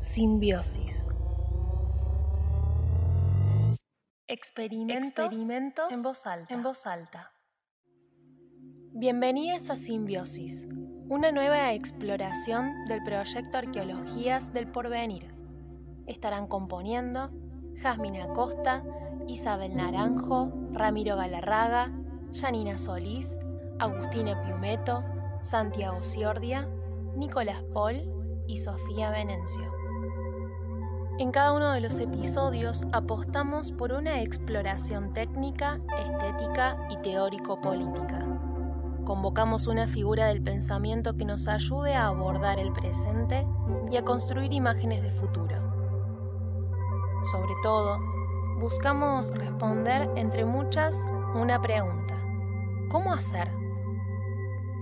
Simbiosis. Experimentos, en, voz alta. en voz alta. Bienvenidos a Simbiosis, una nueva exploración del proyecto Arqueologías del Porvenir. Estarán componiendo Jasmine Acosta, Isabel Naranjo, Ramiro Galarraga, Janina Solís, Agustina Piumeto, Santiago Ciordia, Nicolás Paul y Sofía Venencio. En cada uno de los episodios apostamos por una exploración técnica, estética y teórico-política. Convocamos una figura del pensamiento que nos ayude a abordar el presente y a construir imágenes de futuro. Sobre todo, buscamos responder entre muchas una pregunta. ¿Cómo hacer?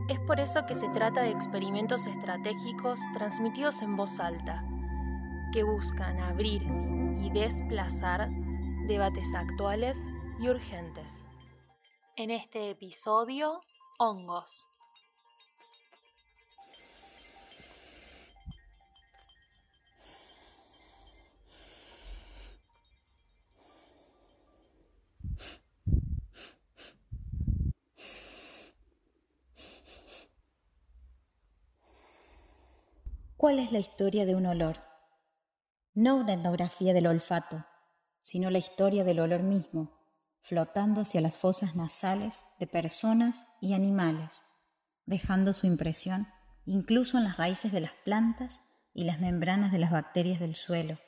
Es por eso que se trata de experimentos estratégicos transmitidos en voz alta que buscan abrir y desplazar debates actuales y urgentes. En este episodio, hongos. ¿Cuál es la historia de un olor? No una etnografía del olfato, sino la historia del olor mismo, flotando hacia las fosas nasales de personas y animales, dejando su impresión incluso en las raíces de las plantas y las membranas de las bacterias del suelo.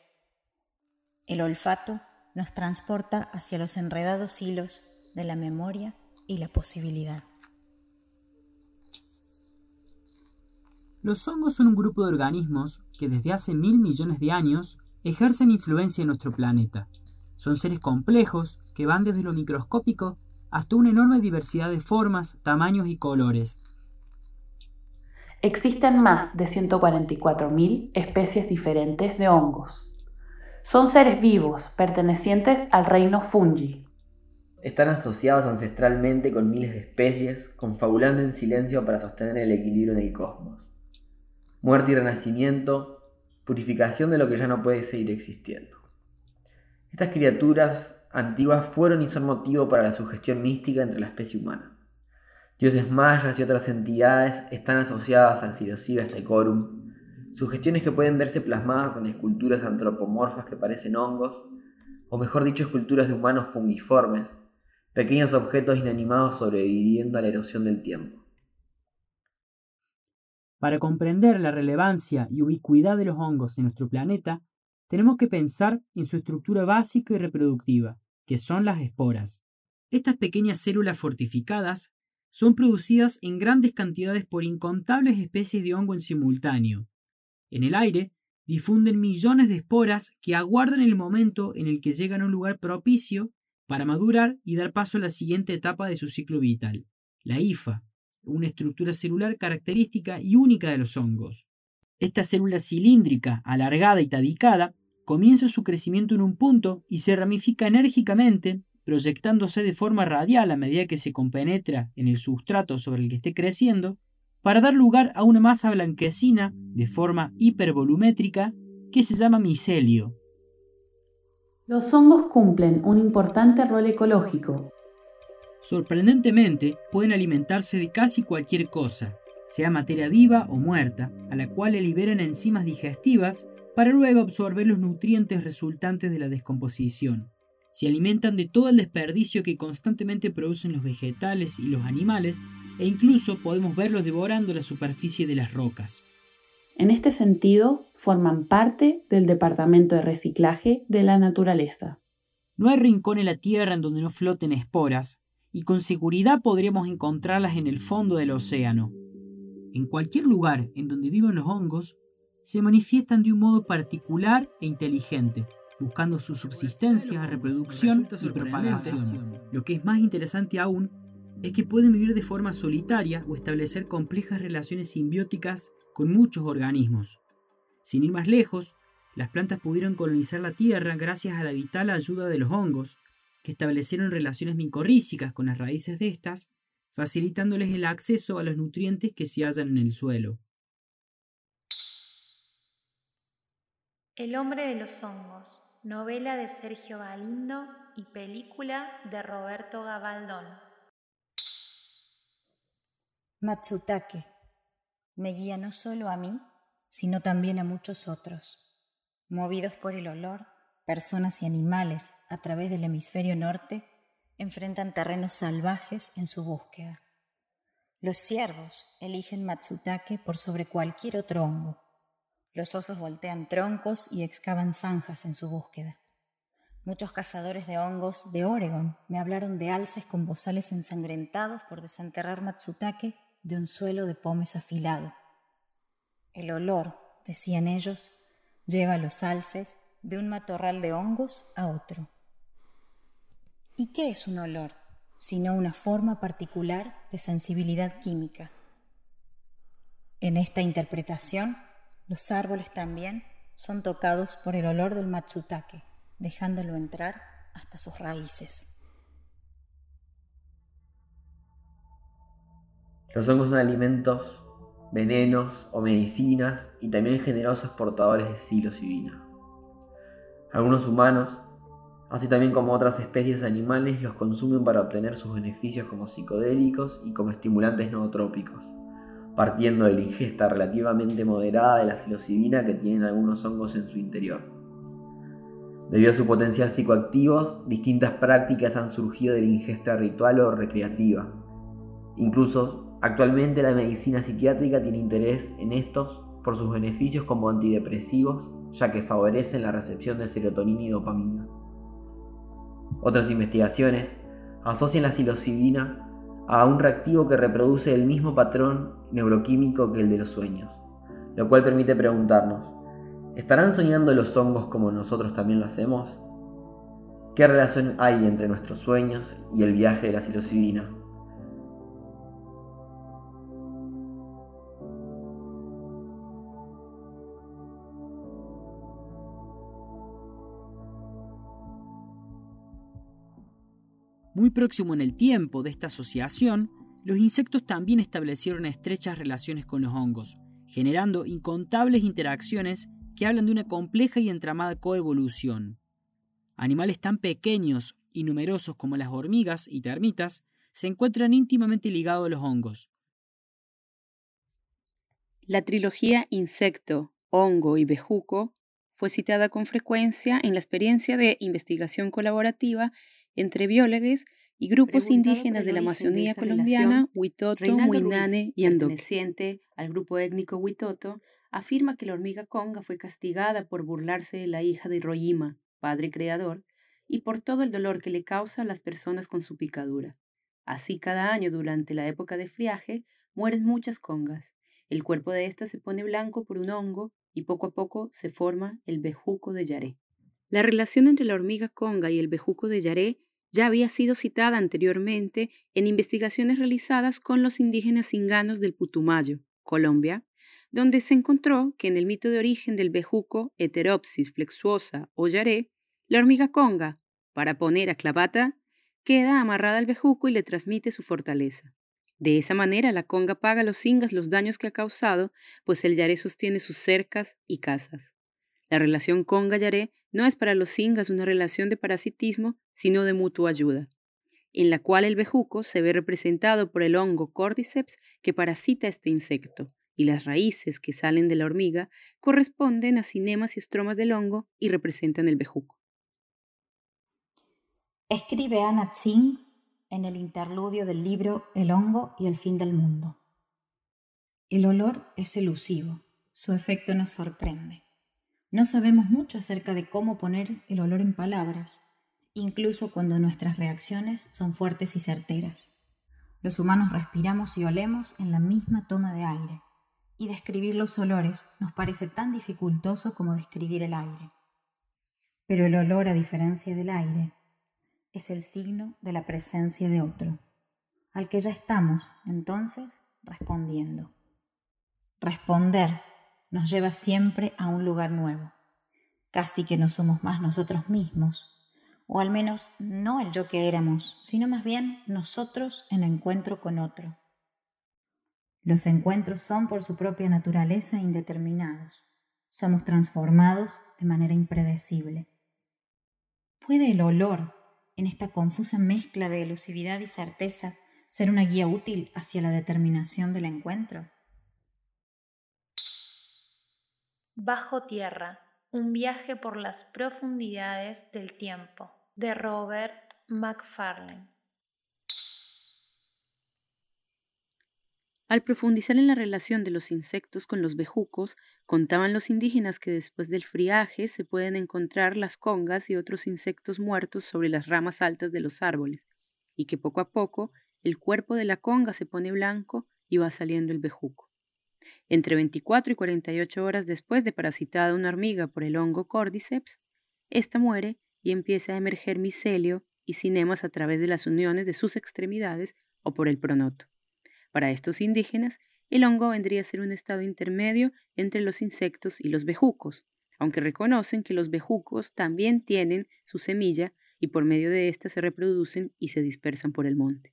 El olfato nos transporta hacia los enredados hilos de la memoria y la posibilidad. Los hongos son un grupo de organismos que desde hace mil millones de años ejercen influencia en nuestro planeta. Son seres complejos que van desde lo microscópico hasta una enorme diversidad de formas, tamaños y colores. Existen más de 144.000 especies diferentes de hongos. Son seres vivos pertenecientes al reino fungi. Están asociados ancestralmente con miles de especies, confabulando en silencio para sostener el equilibrio en el cosmos muerte y renacimiento, purificación de lo que ya no puede seguir existiendo. Estas criaturas antiguas fueron y son motivo para la sugestión mística entre la especie humana. Dioses mayas y otras entidades están asociadas al Sirosiva Stecorum, sugestiones que pueden verse plasmadas en esculturas antropomorfas que parecen hongos, o mejor dicho, esculturas de humanos fungiformes, pequeños objetos inanimados sobreviviendo a la erosión del tiempo. Para comprender la relevancia y ubicuidad de los hongos en nuestro planeta, tenemos que pensar en su estructura básica y reproductiva, que son las esporas. Estas pequeñas células fortificadas son producidas en grandes cantidades por incontables especies de hongo en simultáneo. En el aire difunden millones de esporas que aguardan el momento en el que llegan a un lugar propicio para madurar y dar paso a la siguiente etapa de su ciclo vital, la hifa, una estructura celular característica y única de los hongos. Esta célula cilíndrica, alargada y tabicada, comienza su crecimiento en un punto y se ramifica enérgicamente, proyectándose de forma radial a medida que se compenetra en el sustrato sobre el que esté creciendo, para dar lugar a una masa blanquecina de forma hipervolumétrica que se llama micelio. Los hongos cumplen un importante rol ecológico, Sorprendentemente, pueden alimentarse de casi cualquier cosa, sea materia viva o muerta, a la cual le liberan enzimas digestivas para luego absorber los nutrientes resultantes de la descomposición. Se alimentan de todo el desperdicio que constantemente producen los vegetales y los animales, e incluso podemos verlos devorando la superficie de las rocas. En este sentido, forman parte del departamento de reciclaje de la naturaleza. No hay rincón en la Tierra en donde no floten esporas, y con seguridad podríamos encontrarlas en el fondo del océano. En cualquier lugar en donde vivan los hongos, se manifiestan de un modo particular e inteligente, buscando su subsistencia, reproducción y propagación. Lo que es más interesante aún es que pueden vivir de forma solitaria o establecer complejas relaciones simbióticas con muchos organismos. Sin ir más lejos, las plantas pudieron colonizar la Tierra gracias a la vital ayuda de los hongos, que establecieron relaciones micorrícicas con las raíces de estas, facilitándoles el acceso a los nutrientes que se hallan en el suelo. El hombre de los hongos, novela de Sergio Galindo y película de Roberto Gabaldón. Matsutake me guía no solo a mí, sino también a muchos otros. Movidos por el olor, personas y animales a través del hemisferio norte enfrentan terrenos salvajes en su búsqueda. Los ciervos eligen Matsutake por sobre cualquier otro hongo. Los osos voltean troncos y excavan zanjas en su búsqueda. Muchos cazadores de hongos de Oregon me hablaron de alces con bozales ensangrentados por desenterrar Matsutake de un suelo de pomes afilado. El olor, decían ellos, lleva los alces de un matorral de hongos a otro. ¿Y qué es un olor? Sino una forma particular de sensibilidad química. En esta interpretación, los árboles también son tocados por el olor del matsutake, dejándolo entrar hasta sus raíces. Los hongos son alimentos, venenos o medicinas y también generosos portadores de psilocibina. Algunos humanos así también como otras especies animales, los consumen para obtener sus beneficios como psicodélicos y como estimulantes nootrópicos, partiendo de la ingesta relativamente moderada de la psilocibina que tienen algunos hongos en su interior. Debido a su potencial psicoactivo, distintas prácticas han surgido de la ingesta ritual o recreativa. Incluso, actualmente la medicina psiquiátrica tiene interés en estos por sus beneficios como antidepresivos, ya que favorecen la recepción de serotonina y dopamina. Otras investigaciones asocian la psilocibina a un reactivo que reproduce el mismo patrón neuroquímico que el de los sueños, lo cual permite preguntarnos, ¿estarán soñando los hongos como nosotros también lo hacemos? ¿Qué relación hay entre nuestros sueños y el viaje de la psilocibina? Muy próximo en el tiempo de esta asociación, los insectos también establecieron estrechas relaciones con los hongos, generando incontables interacciones que hablan de una compleja y entramada coevolución. Animales tan pequeños y numerosos como las hormigas y termitas se encuentran íntimamente ligados a los hongos. La trilogía insecto, hongo y bejuco fue citada con frecuencia en la experiencia de investigación colaborativa entre biólogos y grupos indígenas de la Amazonía colombiana, Huitoto, Muinane y Ando. Perteneciente al grupo étnico Huitoto, afirma que la hormiga conga fue castigada por burlarse de la hija de Royima, padre creador, y por todo el dolor que le causa a las personas con su picadura. Así cada año durante la época de friaje mueren muchas congas. El cuerpo de ésta se pone blanco por un hongo y poco a poco se forma el bejuco de Yaré. La relación entre la hormiga conga y el bejuco de Yaré ya había sido citada anteriormente en investigaciones realizadas con los indígenas cinganos del Putumayo, Colombia, donde se encontró que en el mito de origen del bejuco Heteropsis flexuosa o yaré, la hormiga conga, para poner a clavata, queda amarrada al bejuco y le transmite su fortaleza. De esa manera la conga paga a los cingas los daños que ha causado, pues el yaré sostiene sus cercas y casas. La relación conga-yaré no es para los cingas una relación de parasitismo, sino de mutua ayuda, en la cual el bejuco se ve representado por el hongo cordyceps que parasita este insecto, y las raíces que salen de la hormiga corresponden a cinemas y estromas del hongo y representan el bejuco. Escribe Anna Tsing en el interludio del libro El hongo y el fin del mundo. El olor es elusivo, su efecto nos sorprende. No sabemos mucho acerca de cómo poner el olor en palabras, incluso cuando nuestras reacciones son fuertes y certeras. Los humanos respiramos y olemos en la misma toma de aire, y describir los olores nos parece tan dificultoso como describir el aire. Pero el olor, a diferencia del aire, es el signo de la presencia de otro, al que ya estamos, entonces, respondiendo. Responder nos lleva siempre a un lugar nuevo. Casi que no somos más nosotros mismos, o al menos no el yo que éramos, sino más bien nosotros en encuentro con otro. Los encuentros son por su propia naturaleza indeterminados. somos transformados de manera impredecible. ¿Puede el olor, en esta confusa mezcla de elusividad y certeza, ser una guía útil hacia la determinación del encuentro? Bajo tierra, un viaje por las profundidades del tiempo, de Robert McFarlane. Al profundizar en la relación de los insectos con los bejucos, contaban los indígenas que después del friaje se pueden encontrar las congas y otros insectos muertos sobre las ramas altas de los árboles, y que poco a poco el cuerpo de la conga se pone blanco y va saliendo el bejuco. Entre 24 y 48 horas después de parasitada una hormiga por el hongo cordyceps, ésta muere y empieza a emerger micelio y cinemas a través de las uniones de sus extremidades o por el pronoto. Para estos indígenas, el hongo vendría a ser un estado intermedio entre los insectos y los bejucos, aunque reconocen que los bejucos también tienen su semilla y por medio de ésta se reproducen y se dispersan por el monte.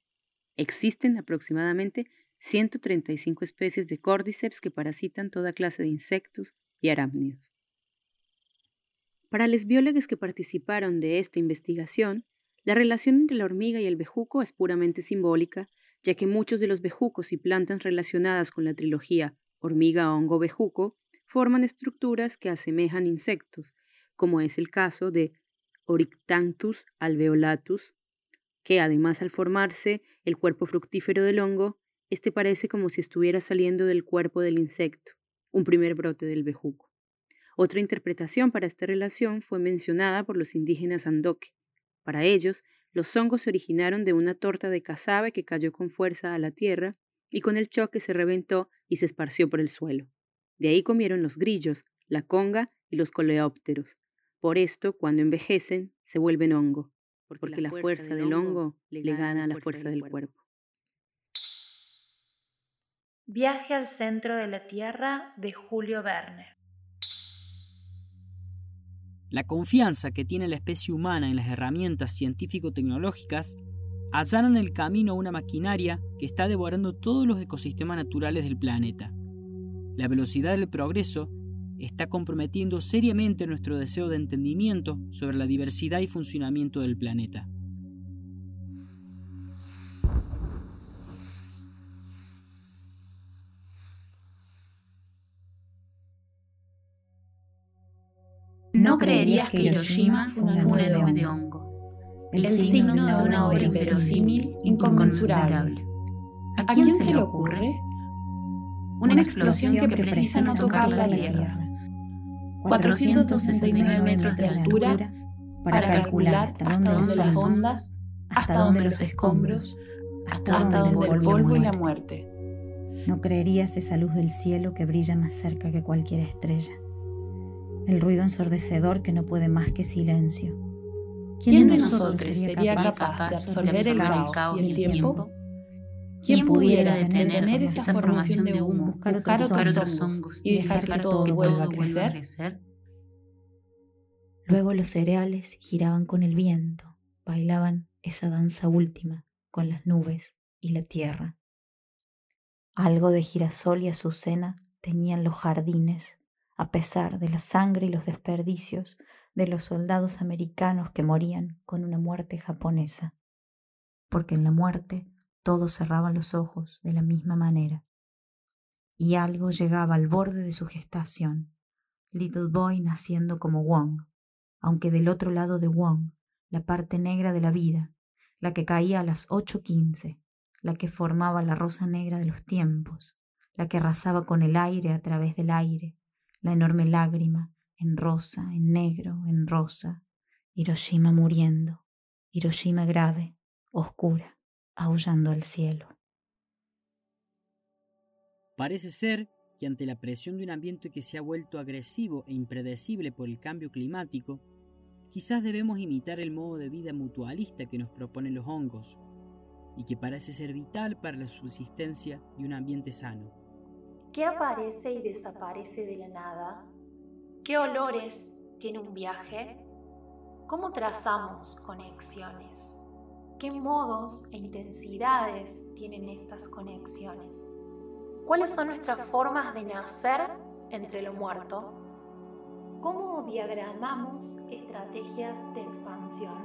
Existen aproximadamente 135 especies de cordyceps que parasitan toda clase de insectos y arácnidos. Para los biólogos que participaron de esta investigación, la relación entre la hormiga y el bejuco es puramente simbólica ya que muchos de los bejucos y plantas relacionadas con la trilogía hormiga, hongo, bejuco forman estructuras que asemejan insectos, como es el caso de Oryctanthus alveolatus, que además al formarse el cuerpo fructífero del hongo, este parece como si estuviera saliendo del cuerpo del insecto, un primer brote del bejuco. Otra interpretación para esta relación fue mencionada por los indígenas Andoque. Para ellos, los hongos se originaron de una torta de cazabe que cayó con fuerza a la tierra y con el choque se reventó y se esparció por el suelo. De ahí comieron los grillos, la conga y los coleópteros. Por esto, cuando envejecen, se vuelven hongo, porque, la, fuerza del hongo le gana a la fuerza del cuerpo. Viaje al centro de la Tierra de Julio Verne. La confianza que tiene la especie humana en las herramientas científico-tecnológicas allanan el camino a una maquinaria que está devorando todos los ecosistemas naturales del planeta. La velocidad del progreso está comprometiendo seriamente nuestro deseo de entendimiento sobre la diversidad y funcionamiento del planeta. No creerías que Hiroshima fue una nube de hongo, el signo de una obra inverosímil, inconmensurable. ¿A quién se le ocurre? Una explosión que precisa no tocar la Tierra. 469 metros de altura para calcular hasta dónde las ondas, hasta dónde los escombros, hasta dónde el polvo y la muerte. No creerías esa luz del cielo que brilla más cerca que cualquier estrella el ruido ensordecedor que no puede más que silencio. ¿Quién, de nosotros sería capaz de absorber el caos y el tiempo? ¿Quién pudiera detener esa formación de humo, buscar otros hongos y dejar que todo vuelva a crecer? Luego los cereales giraban con el viento, bailaban esa danza última con las nubes y la tierra. Algo de girasol y azucena tenían los jardines a pesar de la sangre y los desperdicios de los soldados americanos que morían con una muerte japonesa, porque en la muerte todos cerraban los ojos de la misma manera. Y algo llegaba al borde de su gestación, Little Boy naciendo como Wong, aunque del otro lado de Wong, la parte negra de la vida, la que caía a las ocho quince, la que formaba la rosa negra de los tiempos, la que arrasaba con el aire a través del aire, la enorme lágrima, en rosa, en negro, en rosa, Hiroshima muriendo, Hiroshima grave, oscura, aullando al cielo. Parece ser que ante la presión de un ambiente que se ha vuelto agresivo e impredecible por el cambio climático, quizás debemos imitar el modo de vida mutualista que nos proponen los hongos, y que parece ser vital para la subsistencia de un ambiente sano. ¿Qué aparece y desaparece de la nada? ¿Qué olores tiene un viaje? ¿Cómo trazamos conexiones? ¿Qué modos e intensidades tienen estas conexiones? ¿Cuáles son nuestras formas de nacer entre lo muerto ¿Cómo diagramamos estrategias de expansión?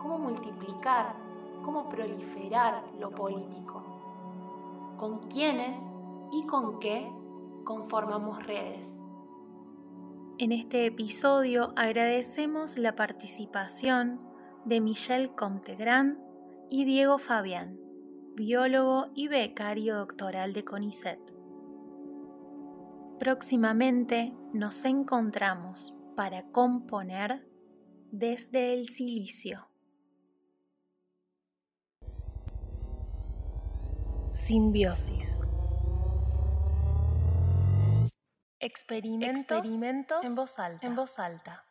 ¿Cómo multiplicar? ¿Cómo proliferar lo político? ¿Con quiénes y con qué conformamos redes? En este episodio agradecemos la participación de Michelle Comtegrand y Diego Fabián, biólogo y becario doctoral de CONICET. Próximamente nos encontramos para componer desde el silicio. Simbiosis. Experimentos, en voz alta. En voz alta.